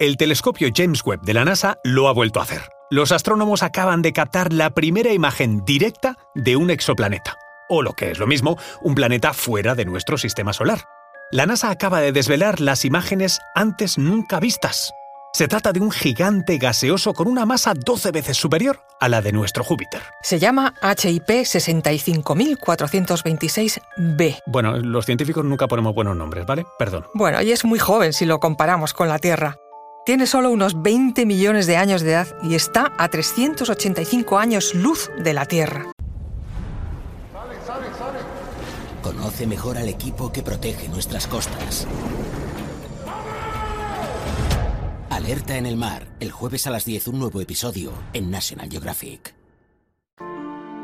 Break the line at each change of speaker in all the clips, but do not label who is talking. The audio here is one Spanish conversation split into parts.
El telescopio James Webb de la NASA lo ha vuelto a hacer. Los astrónomos acaban de captar la primera imagen directa de un exoplaneta, o lo que es lo mismo, un planeta fuera de nuestro sistema solar. La NASA acaba de desvelar las imágenes antes nunca vistas. Se trata de un gigante gaseoso con una masa 12 veces superior a la de nuestro Júpiter.
Se llama HIP 65426b.
Bueno, los científicos nunca ponemos buenos nombres, ¿vale? Perdón.
Bueno, y es muy joven si lo comparamos con la Tierra. Tiene solo unos 20 millones de años de edad y está a 385 años luz de la Tierra.
Conoce mejor al equipo que protege nuestras costas. Alerta en el mar, el jueves a las 10 un nuevo episodio en National Geographic.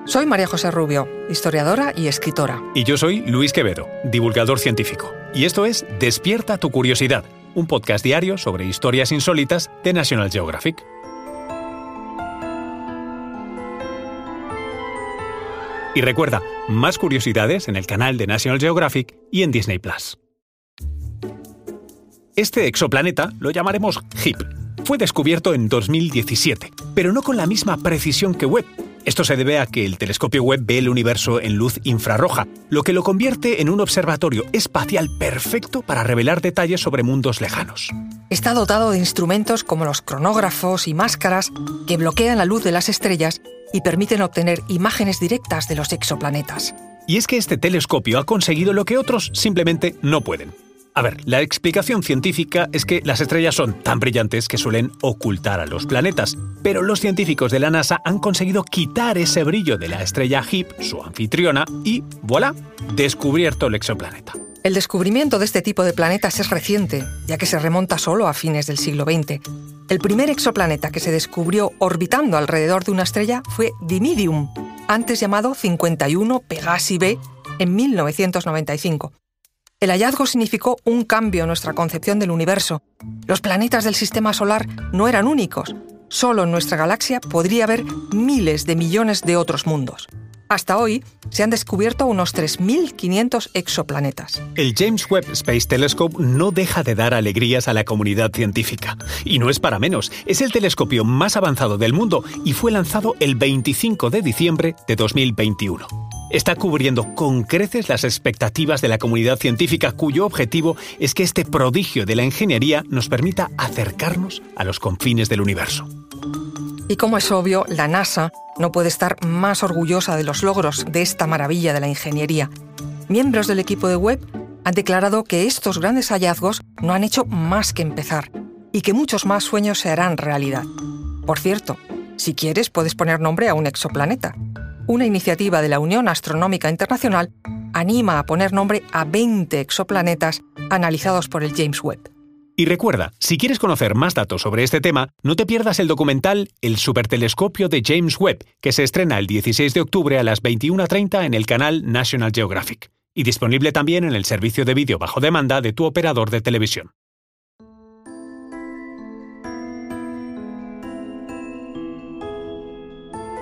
Soy María José Rubio, historiadora y escritora.
Y yo soy Luis Quevedo, divulgador científico. Y esto es Despierta tu curiosidad, un podcast diario sobre historias insólitas de National Geographic. Y recuerda, más curiosidades en el canal de National Geographic y en Disney Plus. Este exoplaneta lo llamaremos HIP. Fue descubierto en 2017, pero no con la misma precisión que Webb. Esto se debe a que el telescopio Webb ve el universo en luz infrarroja, lo que lo convierte en un observatorio espacial perfecto para revelar detalles sobre mundos lejanos.
Está dotado de instrumentos como los cronógrafos y máscaras que bloquean la luz de las estrellas y permiten obtener imágenes directas de los exoplanetas.
Y es que este telescopio ha conseguido lo que otros simplemente no pueden a ver, la explicación científica es que las estrellas son tan brillantes que suelen ocultar a los planetas, pero los científicos de la NASA han conseguido quitar ese brillo de la estrella HIP, su anfitriona, y voilà, descubierto el exoplaneta.
El descubrimiento de este tipo de planetas es reciente, ya que se remonta solo a fines del siglo XX. El primer exoplaneta que se descubrió orbitando alrededor de una estrella fue Dimidium, antes llamado 51 Pegasi b, en 1995. El hallazgo significó un cambio en nuestra concepción del universo. Los planetas del sistema solar no eran únicos. Solo en nuestra galaxia podría haber miles de millones de otros mundos. Hasta hoy se han descubierto unos 3.500 exoplanetas.
El James Webb Space Telescope no deja de dar alegrías a la comunidad científica. Y no es para menos, es el telescopio más avanzado del mundo y fue lanzado el 25 de diciembre de 2021 está cubriendo con creces las expectativas de la comunidad científica cuyo objetivo es que este prodigio de la ingeniería nos permita acercarnos a los confines del universo.
Y como es obvio, la NASA no puede estar más orgullosa de los logros de esta maravilla de la ingeniería. Miembros del equipo de Webb han declarado que estos grandes hallazgos no han hecho más que empezar y que muchos más sueños se harán realidad. Por cierto, si quieres puedes poner nombre a un exoplaneta una iniciativa de la Unión Astronómica Internacional anima a poner nombre a 20 exoplanetas analizados por el James Webb.
Y recuerda, si quieres conocer más datos sobre este tema, no te pierdas el documental El Supertelescopio de James Webb, que se estrena el 16 de octubre a las 21.30 en el canal National Geographic, y disponible también en el servicio de vídeo bajo demanda de tu operador de televisión.